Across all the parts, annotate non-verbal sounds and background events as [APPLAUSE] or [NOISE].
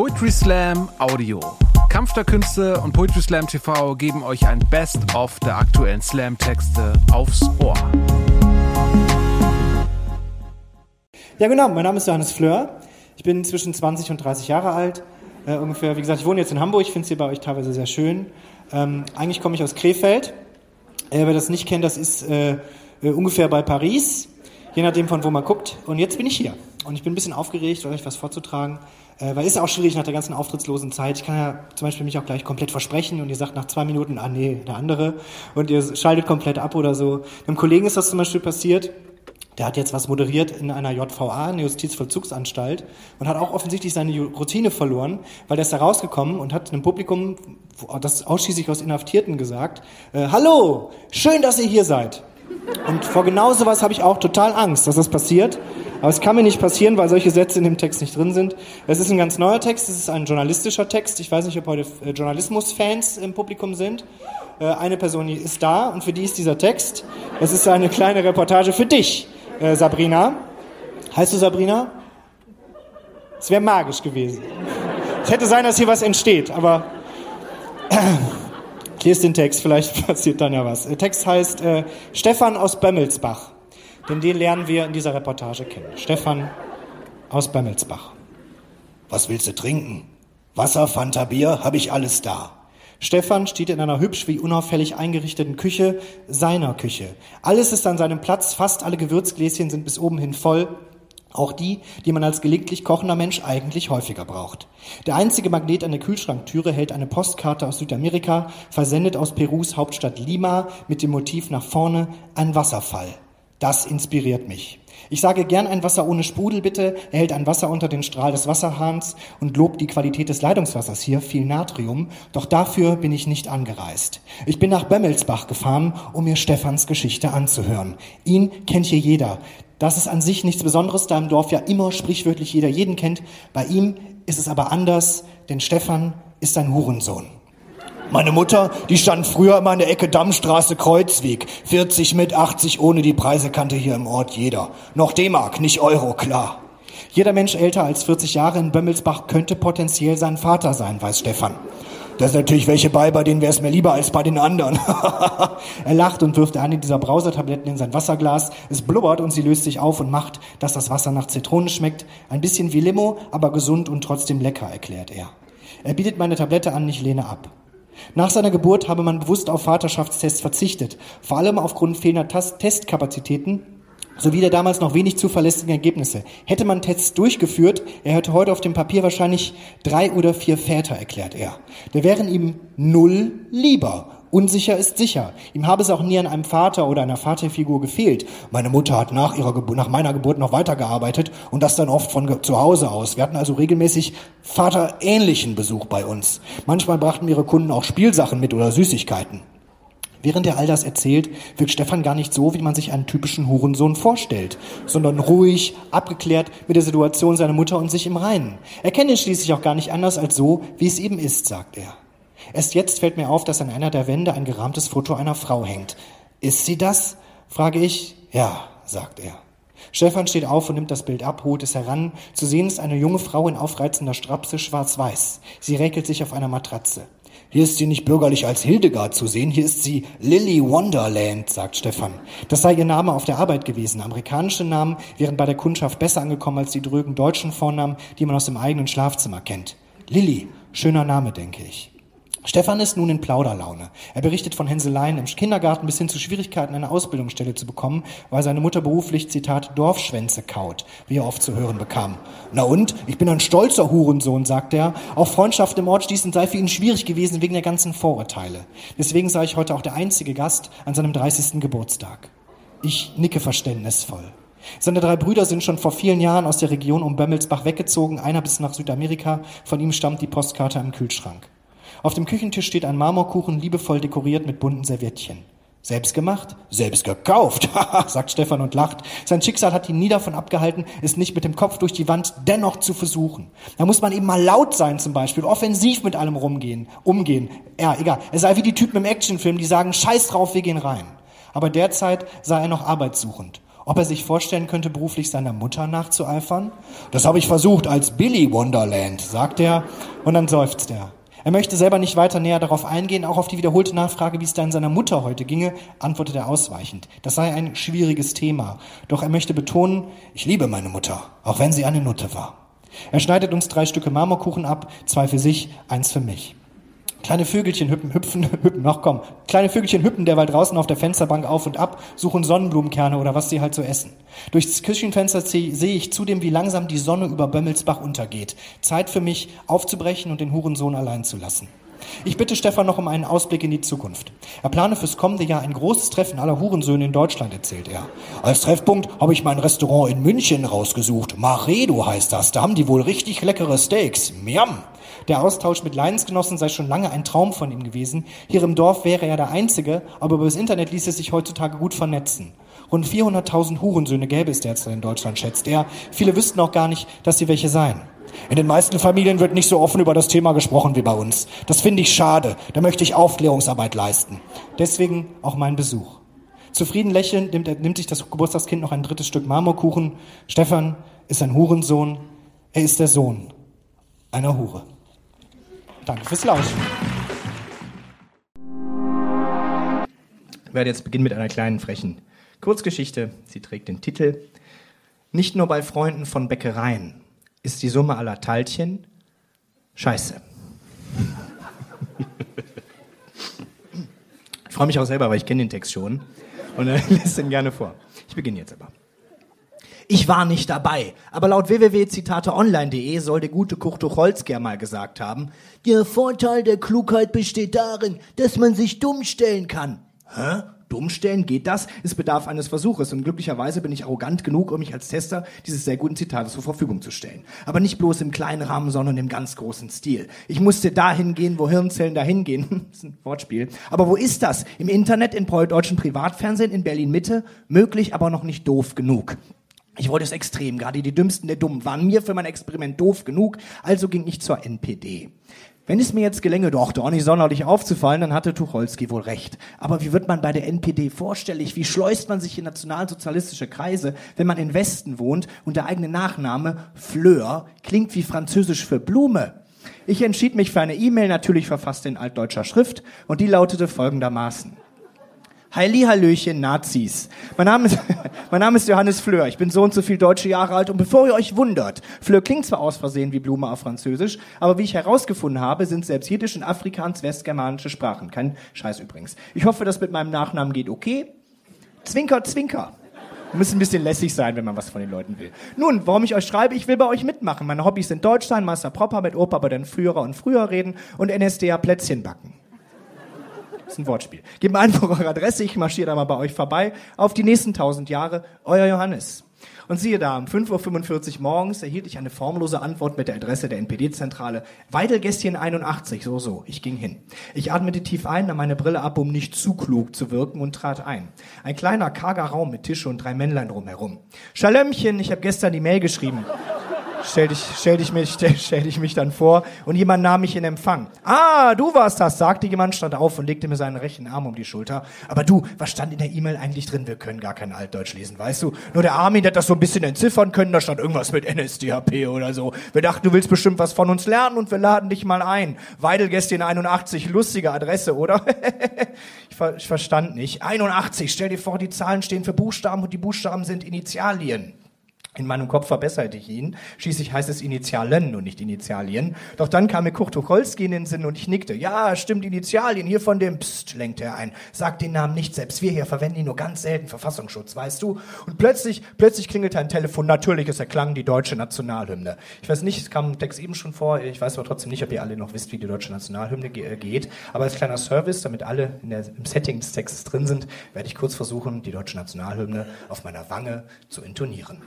Poetry Slam Audio. Kampf der Künste und Poetry Slam TV geben euch ein Best-of der aktuellen Slam-Texte aufs Ohr. Ja, genau. Mein Name ist Johannes Fleur. Ich bin zwischen 20 und 30 Jahre alt. Äh, ungefähr, wie gesagt, ich wohne jetzt in Hamburg. Ich finde es hier bei euch teilweise sehr schön. Ähm, eigentlich komme ich aus Krefeld. Äh, wer das nicht kennt, das ist äh, äh, ungefähr bei Paris. Je nachdem, von wo man guckt. Und jetzt bin ich hier. Und ich bin ein bisschen aufgeregt, euch was vorzutragen. Äh, weil es ist auch schwierig nach der ganzen auftrittslosen Zeit. Ich kann ja zum Beispiel mich auch gleich komplett versprechen und ihr sagt nach zwei Minuten, ah nee, der andere. Und ihr schaltet komplett ab oder so. Einem Kollegen ist das zum Beispiel passiert. Der hat jetzt was moderiert in einer JVA, eine Justizvollzugsanstalt, und hat auch offensichtlich seine Routine verloren, weil der ist da rausgekommen und hat einem Publikum, das ausschließlich aus Inhaftierten gesagt, äh, Hallo, schön, dass ihr hier seid. Und vor genau sowas habe ich auch total Angst, dass das passiert. Aber es kann mir nicht passieren, weil solche Sätze in dem Text nicht drin sind. Es ist ein ganz neuer Text, es ist ein journalistischer Text. Ich weiß nicht, ob heute äh, Journalismusfans im Publikum sind. Äh, eine Person ist da und für die ist dieser Text. Es ist eine kleine Reportage für dich, äh, Sabrina. Heißt du Sabrina? Es wäre magisch gewesen. Es hätte sein, dass hier was entsteht, aber ich lese den Text, vielleicht [LAUGHS] passiert dann ja was. Der Text heißt äh, Stefan aus Bömmelsbach. Denn den lernen wir in dieser Reportage kennen. Stefan aus Bömmelsbach. Was willst du trinken? Wasser, Fanta, Bier, habe ich alles da. Stefan steht in einer hübsch wie unauffällig eingerichteten Küche, seiner Küche. Alles ist an seinem Platz, fast alle Gewürzgläschen sind bis oben hin voll, auch die, die man als gelegentlich kochender Mensch eigentlich häufiger braucht. Der einzige Magnet an der Kühlschranktüre hält eine Postkarte aus Südamerika, versendet aus Perus Hauptstadt Lima mit dem Motiv nach vorne ein Wasserfall. Das inspiriert mich. Ich sage gern ein Wasser ohne Sprudel bitte, er hält ein Wasser unter den Strahl des Wasserhahns und lobt die Qualität des Leitungswassers hier, viel Natrium, doch dafür bin ich nicht angereist. Ich bin nach Bömmelsbach gefahren, um mir Stefans Geschichte anzuhören. Ihn kennt hier jeder. Das ist an sich nichts Besonderes, da im Dorf ja immer sprichwörtlich jeder jeden kennt. Bei ihm ist es aber anders, denn Stefan ist ein Hurensohn. Meine Mutter, die stand früher immer in der Ecke Dammstraße Kreuzweg. 40 mit 80 ohne die Preise kannte hier im Ort jeder. Noch D-Mark, nicht Euro, klar. Jeder Mensch älter als 40 Jahre in Bömmelsbach könnte potenziell sein Vater sein, weiß Stefan. Da ist natürlich welche bei, bei denen wäre es mir lieber als bei den anderen. [LAUGHS] er lacht und wirft eine dieser Brausertabletten in sein Wasserglas. Es blubbert und sie löst sich auf und macht, dass das Wasser nach Zitrone schmeckt. Ein bisschen wie Limo, aber gesund und trotzdem lecker, erklärt er. Er bietet meine Tablette an, ich lehne ab. Nach seiner Geburt habe man bewusst auf Vaterschaftstests verzichtet, vor allem aufgrund fehlender Testkapazitäten sowie der damals noch wenig zuverlässigen Ergebnisse. Hätte man Tests durchgeführt, er hätte heute auf dem Papier wahrscheinlich drei oder vier Väter, erklärt er. Der wären ihm null lieber Unsicher ist sicher. Ihm habe es auch nie an einem Vater oder einer Vaterfigur gefehlt. Meine Mutter hat nach, ihrer Geburt, nach meiner Geburt noch weitergearbeitet und das dann oft von zu Hause aus. Wir hatten also regelmäßig vaterähnlichen Besuch bei uns. Manchmal brachten ihre Kunden auch Spielsachen mit oder Süßigkeiten. Während er all das erzählt, wirkt Stefan gar nicht so, wie man sich einen typischen Hurensohn vorstellt, sondern ruhig, abgeklärt mit der Situation seiner Mutter und sich im Reinen. Er kennt ihn schließlich auch gar nicht anders als so, wie es eben ist, sagt er. Erst jetzt fällt mir auf, dass an einer der Wände ein gerahmtes Foto einer Frau hängt. Ist sie das? frage ich. Ja, sagt er. Stefan steht auf und nimmt das Bild ab, holt es heran. Zu sehen ist eine junge Frau in aufreizender Strapse, schwarz-weiß. Sie räkelt sich auf einer Matratze. Hier ist sie nicht bürgerlich als Hildegard zu sehen, hier ist sie Lily Wonderland, sagt Stefan. Das sei ihr Name auf der Arbeit gewesen. Amerikanische Namen wären bei der Kundschaft besser angekommen als die drögen deutschen Vornamen, die man aus dem eigenen Schlafzimmer kennt. Lily, schöner Name, denke ich. Stefan ist nun in Plauderlaune. Er berichtet von Hänseleien im Kindergarten bis hin zu Schwierigkeiten, eine Ausbildungsstelle zu bekommen, weil seine Mutter beruflich, Zitat, Dorfschwänze kaut, wie er oft zu hören bekam. Na und? Ich bin ein stolzer Hurensohn, sagt er. Auch Freundschaft im Ort schließen sei für ihn schwierig gewesen wegen der ganzen Vorurteile. Deswegen sei ich heute auch der einzige Gast an seinem 30. Geburtstag. Ich nicke verständnisvoll. Seine drei Brüder sind schon vor vielen Jahren aus der Region um Bömmelsbach weggezogen, einer bis nach Südamerika. Von ihm stammt die Postkarte im Kühlschrank. Auf dem Küchentisch steht ein Marmorkuchen, liebevoll dekoriert mit bunten Serviettchen. Selbst gemacht? Selbst gekauft, [LAUGHS] sagt Stefan und lacht. Sein Schicksal hat ihn nie davon abgehalten, es nicht mit dem Kopf durch die Wand dennoch zu versuchen. Da muss man eben mal laut sein zum Beispiel, offensiv mit allem rumgehen, umgehen. Ja, egal. Es sei wie die Typen im Actionfilm, die sagen, scheiß drauf, wir gehen rein. Aber derzeit sei er noch arbeitssuchend. Ob er sich vorstellen könnte, beruflich seiner Mutter nachzueifern? Das habe ich versucht als Billy Wonderland, sagt er, und dann seufzt er. Er möchte selber nicht weiter näher darauf eingehen, auch auf die wiederholte Nachfrage, wie es da in seiner Mutter heute ginge, antwortet er ausweichend. Das sei ein schwieriges Thema. Doch er möchte betonen, ich liebe meine Mutter, auch wenn sie eine Nutte war. Er schneidet uns drei Stücke Marmorkuchen ab, zwei für sich, eins für mich. Kleine Vögelchen hüpfen, hüpfen, [LAUGHS] hüpfen, ach komm. Kleine Vögelchen hüpfen derweil draußen auf der Fensterbank auf und ab, suchen Sonnenblumenkerne oder was sie halt so essen. Durchs Küchenfenster sehe ich zudem, wie langsam die Sonne über Bömmelsbach untergeht. Zeit für mich, aufzubrechen und den Hurensohn allein zu lassen. Ich bitte Stefan noch um einen Ausblick in die Zukunft. Er plane fürs kommende Jahr ein großes Treffen aller Hurensöhne in Deutschland, erzählt er. Als Treffpunkt habe ich mein Restaurant in München rausgesucht. Maredo heißt das. Da haben die wohl richtig leckere Steaks. Miam! Der Austausch mit Leidensgenossen sei schon lange ein Traum von ihm gewesen. Hier im Dorf wäre er der Einzige, aber über das Internet ließ es sich heutzutage gut vernetzen. Rund 400.000 Hurensöhne gäbe es derzeit in Deutschland, schätzt er. Viele wüssten auch gar nicht, dass sie welche seien. In den meisten Familien wird nicht so offen über das Thema gesprochen wie bei uns. Das finde ich schade. Da möchte ich Aufklärungsarbeit leisten. Deswegen auch mein Besuch. Zufrieden lächelnd nimmt, nimmt sich das Geburtstagskind noch ein drittes Stück Marmorkuchen. Stefan ist ein Hurensohn. Er ist der Sohn einer Hure. Danke fürs Lauschen. Ich werde jetzt beginnen mit einer kleinen frechen Kurzgeschichte. Sie trägt den Titel Nicht nur bei Freunden von Bäckereien ist die Summe aller Teilchen scheiße. Ich freue mich auch selber, weil ich kenne den Text schon und [LAUGHS] lese den gerne vor. Ich beginne jetzt aber. Ich war nicht dabei, aber laut www.zitateonline.de soll der gute Kurt Tucholsky mal gesagt haben, der Vorteil der Klugheit besteht darin, dass man sich dumm stellen kann. Hä? Dumm stellen? Geht das? Es bedarf eines Versuches und glücklicherweise bin ich arrogant genug, um mich als Tester dieses sehr guten Zitates zur Verfügung zu stellen. Aber nicht bloß im kleinen Rahmen, sondern im ganz großen Stil. Ich musste dahin gehen, wo Hirnzellen dahin gehen. [LAUGHS] das ist ein Wortspiel. Aber wo ist das? Im Internet, in deutschen Privatfernsehen, in Berlin Mitte? Möglich, aber noch nicht doof genug. Ich wollte es extrem, gerade die Dümmsten der Dummen waren mir für mein Experiment doof genug, also ging ich zur NPD. Wenn es mir jetzt gelänge, doch, doch nicht sonderlich aufzufallen, dann hatte Tucholsky wohl recht. Aber wie wird man bei der NPD vorstellig? Wie schleust man sich in nationalsozialistische Kreise, wenn man in Westen wohnt und der eigene Nachname, Fleur, klingt wie französisch für Blume? Ich entschied mich für eine E-Mail, natürlich verfasst in altdeutscher Schrift, und die lautete folgendermaßen. Heili Hallöchen Nazis. Mein Name, ist, [LAUGHS] mein Name ist Johannes Fleur. Ich bin so und so viel deutsche Jahre alt und bevor ihr euch wundert, Fleur klingt zwar aus Versehen wie Blume auf Französisch, aber wie ich herausgefunden habe, sind selbst Jiddisch und Afrikaans westgermanische Sprachen. Kein Scheiß übrigens. Ich hoffe, das mit meinem Nachnamen geht okay. Zwinker, zwinker. Muss ein bisschen lässig sein, wenn man was von den Leuten will. Nun, warum ich euch schreibe, ich will bei euch mitmachen. Meine Hobbys sind Deutsch sein, Master Proper mit Opa bei den Früherer und Früher reden und NSDA Plätzchen backen. Ist ein Wortspiel. Gebt mir einfach eure Adresse, ich marschiere da mal bei euch vorbei. Auf die nächsten tausend Jahre, euer Johannes. Und siehe da, um 5.45 Uhr morgens erhielt ich eine formlose Antwort mit der Adresse der NPD-Zentrale. Weidelgästchen 81, so, so. Ich ging hin. Ich atmete tief ein, nahm meine Brille ab, um nicht zu klug zu wirken und trat ein. Ein kleiner, karger Raum mit Tische und drei Männlein drumherum. Schalömmchen, ich habe gestern die Mail geschrieben stell dich, stell dich mich, [LAUGHS] stell, dich mich dann vor und jemand nahm mich in Empfang. Ah, du warst das, sagte jemand, stand auf und legte mir seinen rechten Arm um die Schulter. Aber du, was stand in der E-Mail eigentlich drin? Wir können gar kein Altdeutsch lesen, weißt du? Nur der Armin hat das so ein bisschen entziffern können, da stand irgendwas mit NSDAP oder so. Wir dachten, du willst bestimmt was von uns lernen und wir laden dich mal ein. Weidelgästin 81, lustige Adresse, oder? [LAUGHS] ich, ver ich verstand nicht. 81, stell dir vor, die Zahlen stehen für Buchstaben und die Buchstaben sind Initialien. In meinem Kopf verbesserte ich ihn. Schließlich heißt es Initialen und nicht Initialien. Doch dann kam mir Kurt Tucholsky in den Sinn und ich nickte. Ja, stimmt, Initialien. Hier von dem Psst, lenkte er ein. Sag den Namen nicht, selbst wir hier verwenden ihn nur ganz selten. Verfassungsschutz, weißt du? Und plötzlich, plötzlich klingelte ein Telefon. Natürlich, es erklang die deutsche Nationalhymne. Ich weiß nicht, es kam im Text eben schon vor. Ich weiß aber trotzdem nicht, ob ihr alle noch wisst, wie die deutsche Nationalhymne äh, geht. Aber als kleiner Service, damit alle der, im Setting des Textes drin sind, werde ich kurz versuchen, die deutsche Nationalhymne auf meiner Wange zu intonieren.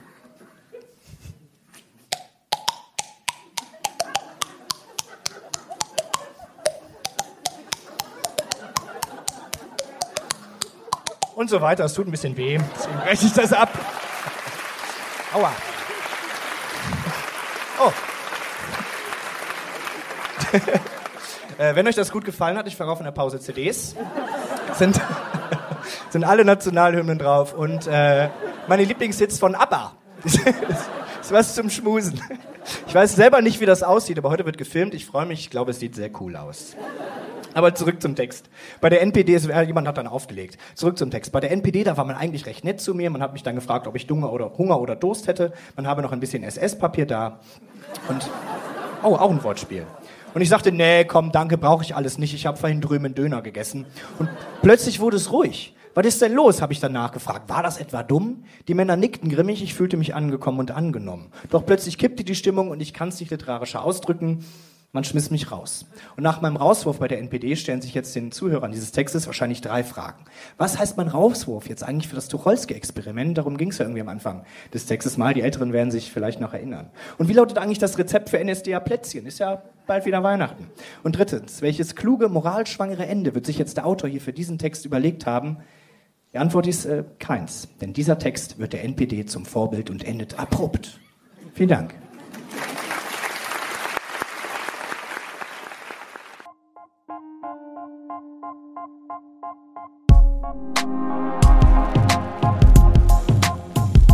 Und so weiter. Es tut ein bisschen weh, deswegen breche ich das ab. Aua. Oh. [LAUGHS] äh, wenn euch das gut gefallen hat, ich verkaufe in der Pause CDs. Sind, [LAUGHS] sind alle Nationalhymnen drauf und äh, meine Lieblingshits von ABBA. [LAUGHS] Das ist was zum Schmusen. Ich weiß selber nicht, wie das aussieht, aber heute wird gefilmt. Ich freue mich. Ich glaube, es sieht sehr cool aus. Aber zurück zum Text. Bei der NPD, ist, jemand hat dann aufgelegt. Zurück zum Text. Bei der NPD, da war man eigentlich recht nett zu mir. Man hat mich dann gefragt, ob ich Hunger oder, Hunger oder Durst hätte. Man habe noch ein bisschen SS-Papier da. Und, oh, auch ein Wortspiel. Und ich sagte, nee, komm, danke, brauche ich alles nicht. Ich habe vorhin drüben einen Döner gegessen. Und plötzlich wurde es ruhig. Was ist denn los? habe ich dann nachgefragt. War das etwa dumm? Die Männer nickten grimmig, ich fühlte mich angekommen und angenommen. Doch plötzlich kippte die Stimmung und ich kann es nicht literarischer ausdrücken. Man schmiss mich raus. Und nach meinem Rauswurf bei der NPD stellen sich jetzt den Zuhörern dieses Textes wahrscheinlich drei Fragen. Was heißt mein Rauswurf jetzt eigentlich für das Tucholsky-Experiment? Darum ging es ja irgendwie am Anfang des Textes mal. Die Älteren werden sich vielleicht noch erinnern. Und wie lautet eigentlich das Rezept für NSDA-Plätzchen? Ist ja bald wieder Weihnachten. Und drittens, welches kluge, moralschwangere Ende wird sich jetzt der Autor hier für diesen Text überlegt haben? Die Antwort ist äh, keins. Denn dieser Text wird der NPD zum Vorbild und endet abrupt. Vielen Dank.